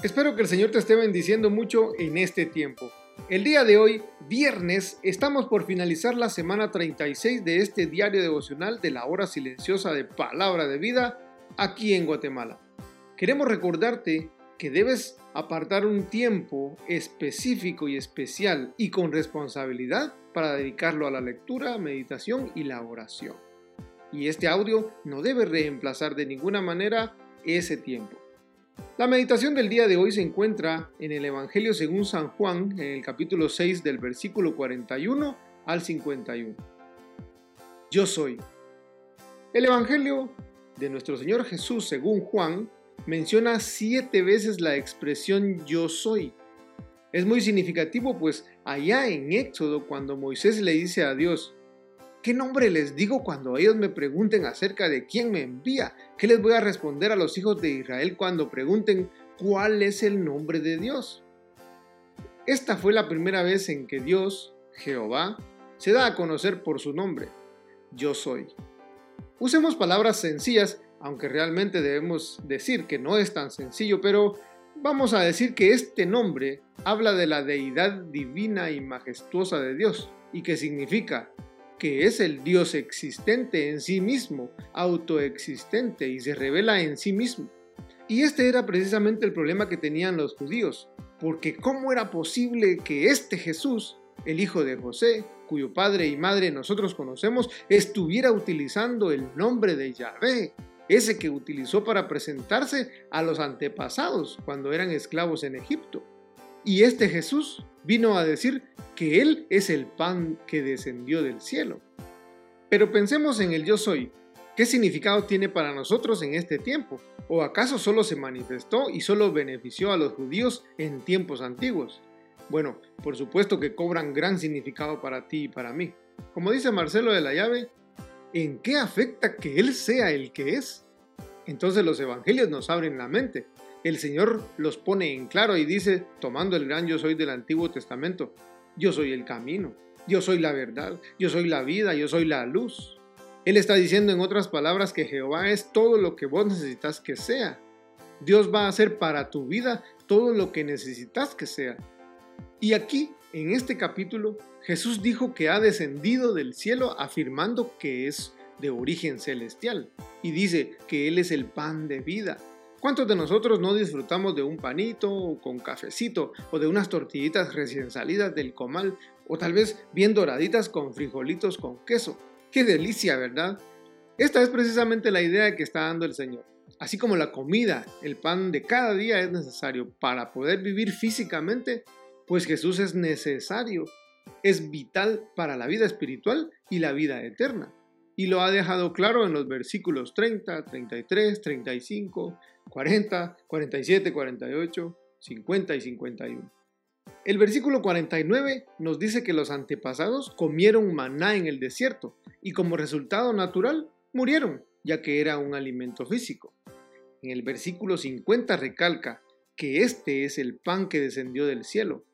Espero que el Señor te esté bendiciendo mucho en este tiempo. El día de hoy, viernes, estamos por finalizar la semana 36 de este diario devocional de la hora silenciosa de Palabra de Vida aquí en Guatemala. Queremos recordarte que debes apartar un tiempo específico y especial y con responsabilidad para dedicarlo a la lectura, meditación y la oración. Y este audio no debe reemplazar de ninguna manera ese tiempo. La meditación del día de hoy se encuentra en el Evangelio según San Juan, en el capítulo 6 del versículo 41 al 51. Yo soy. El Evangelio de nuestro Señor Jesús según Juan menciona siete veces la expresión yo soy. Es muy significativo pues allá en Éxodo cuando Moisés le dice a Dios, ¿Qué nombre les digo cuando ellos me pregunten acerca de quién me envía? ¿Qué les voy a responder a los hijos de Israel cuando pregunten cuál es el nombre de Dios? Esta fue la primera vez en que Dios, Jehová, se da a conocer por su nombre. Yo soy. Usemos palabras sencillas, aunque realmente debemos decir que no es tan sencillo, pero vamos a decir que este nombre habla de la deidad divina y majestuosa de Dios, y que significa que es el Dios existente en sí mismo, autoexistente y se revela en sí mismo. Y este era precisamente el problema que tenían los judíos, porque ¿cómo era posible que este Jesús, el hijo de José, cuyo padre y madre nosotros conocemos, estuviera utilizando el nombre de Yahvé, ese que utilizó para presentarse a los antepasados cuando eran esclavos en Egipto? Y este Jesús vino a decir que Él es el pan que descendió del cielo. Pero pensemos en el yo soy. ¿Qué significado tiene para nosotros en este tiempo? ¿O acaso solo se manifestó y solo benefició a los judíos en tiempos antiguos? Bueno, por supuesto que cobran gran significado para ti y para mí. Como dice Marcelo de la llave, ¿en qué afecta que Él sea el que es? Entonces los evangelios nos abren la mente el Señor los pone en claro y dice, tomando el gran yo soy del Antiguo Testamento, yo soy el camino, yo soy la verdad, yo soy la vida, yo soy la luz. Él está diciendo en otras palabras que Jehová es todo lo que vos necesitas que sea. Dios va a hacer para tu vida todo lo que necesitas que sea. Y aquí, en este capítulo, Jesús dijo que ha descendido del cielo afirmando que es de origen celestial y dice que Él es el pan de vida, ¿Cuántos de nosotros no disfrutamos de un panito con cafecito o de unas tortillitas recién salidas del comal o tal vez bien doraditas con frijolitos con queso? ¡Qué delicia, verdad! Esta es precisamente la idea que está dando el Señor. Así como la comida, el pan de cada día es necesario para poder vivir físicamente, pues Jesús es necesario, es vital para la vida espiritual y la vida eterna. Y lo ha dejado claro en los versículos 30, 33, 35, 40, 47, 48, 50 y 51. El versículo 49 nos dice que los antepasados comieron maná en el desierto y como resultado natural murieron, ya que era un alimento físico. En el versículo 50 recalca que este es el pan que descendió del cielo,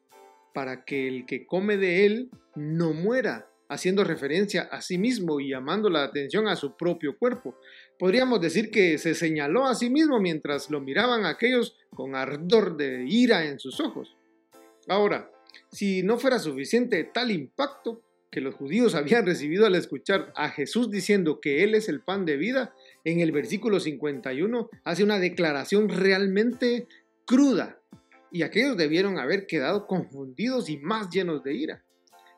para que el que come de él no muera, haciendo referencia a sí mismo y llamando la atención a su propio cuerpo. Podríamos decir que se señaló a sí mismo mientras lo miraban aquellos con ardor de ira en sus ojos. Ahora, si no fuera suficiente tal impacto que los judíos habían recibido al escuchar a Jesús diciendo que Él es el pan de vida, en el versículo 51 hace una declaración realmente cruda y aquellos debieron haber quedado confundidos y más llenos de ira.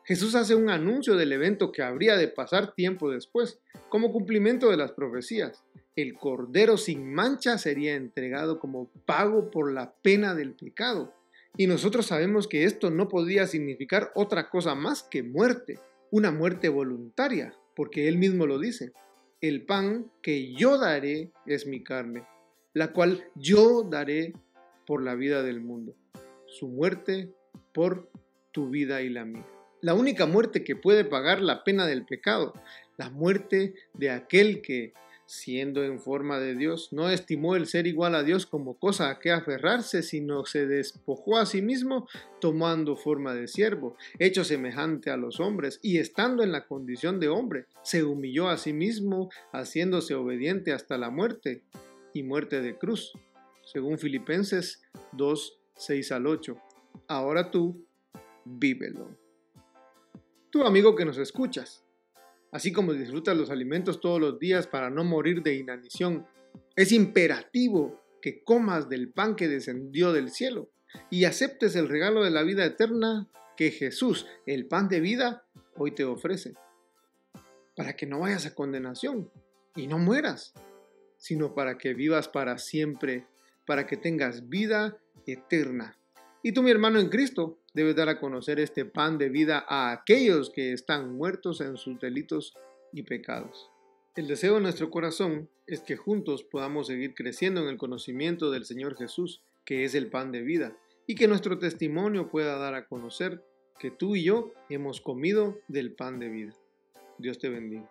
Jesús hace un anuncio del evento que habría de pasar tiempo después, como cumplimiento de las profecías. El Cordero sin mancha sería entregado como pago por la pena del pecado. Y nosotros sabemos que esto no podía significar otra cosa más que muerte, una muerte voluntaria, porque Él mismo lo dice. El pan que yo daré es mi carne, la cual yo daré por la vida del mundo, su muerte por tu vida y la mía. La única muerte que puede pagar la pena del pecado, la muerte de aquel que siendo en forma de Dios, no estimó el ser igual a Dios como cosa a que aferrarse, sino se despojó a sí mismo, tomando forma de siervo, hecho semejante a los hombres, y estando en la condición de hombre, se humilló a sí mismo, haciéndose obediente hasta la muerte, y muerte de cruz, según Filipenses 2, 6 al 8. Ahora tú, vívelo. Tu amigo que nos escuchas, así como disfrutas los alimentos todos los días para no morir de inanición. Es imperativo que comas del pan que descendió del cielo y aceptes el regalo de la vida eterna que Jesús, el pan de vida, hoy te ofrece. Para que no vayas a condenación y no mueras, sino para que vivas para siempre, para que tengas vida eterna. Y tú, mi hermano en Cristo, debes dar a conocer este pan de vida a aquellos que están muertos en sus delitos y pecados. El deseo de nuestro corazón es que juntos podamos seguir creciendo en el conocimiento del Señor Jesús, que es el pan de vida, y que nuestro testimonio pueda dar a conocer que tú y yo hemos comido del pan de vida. Dios te bendiga.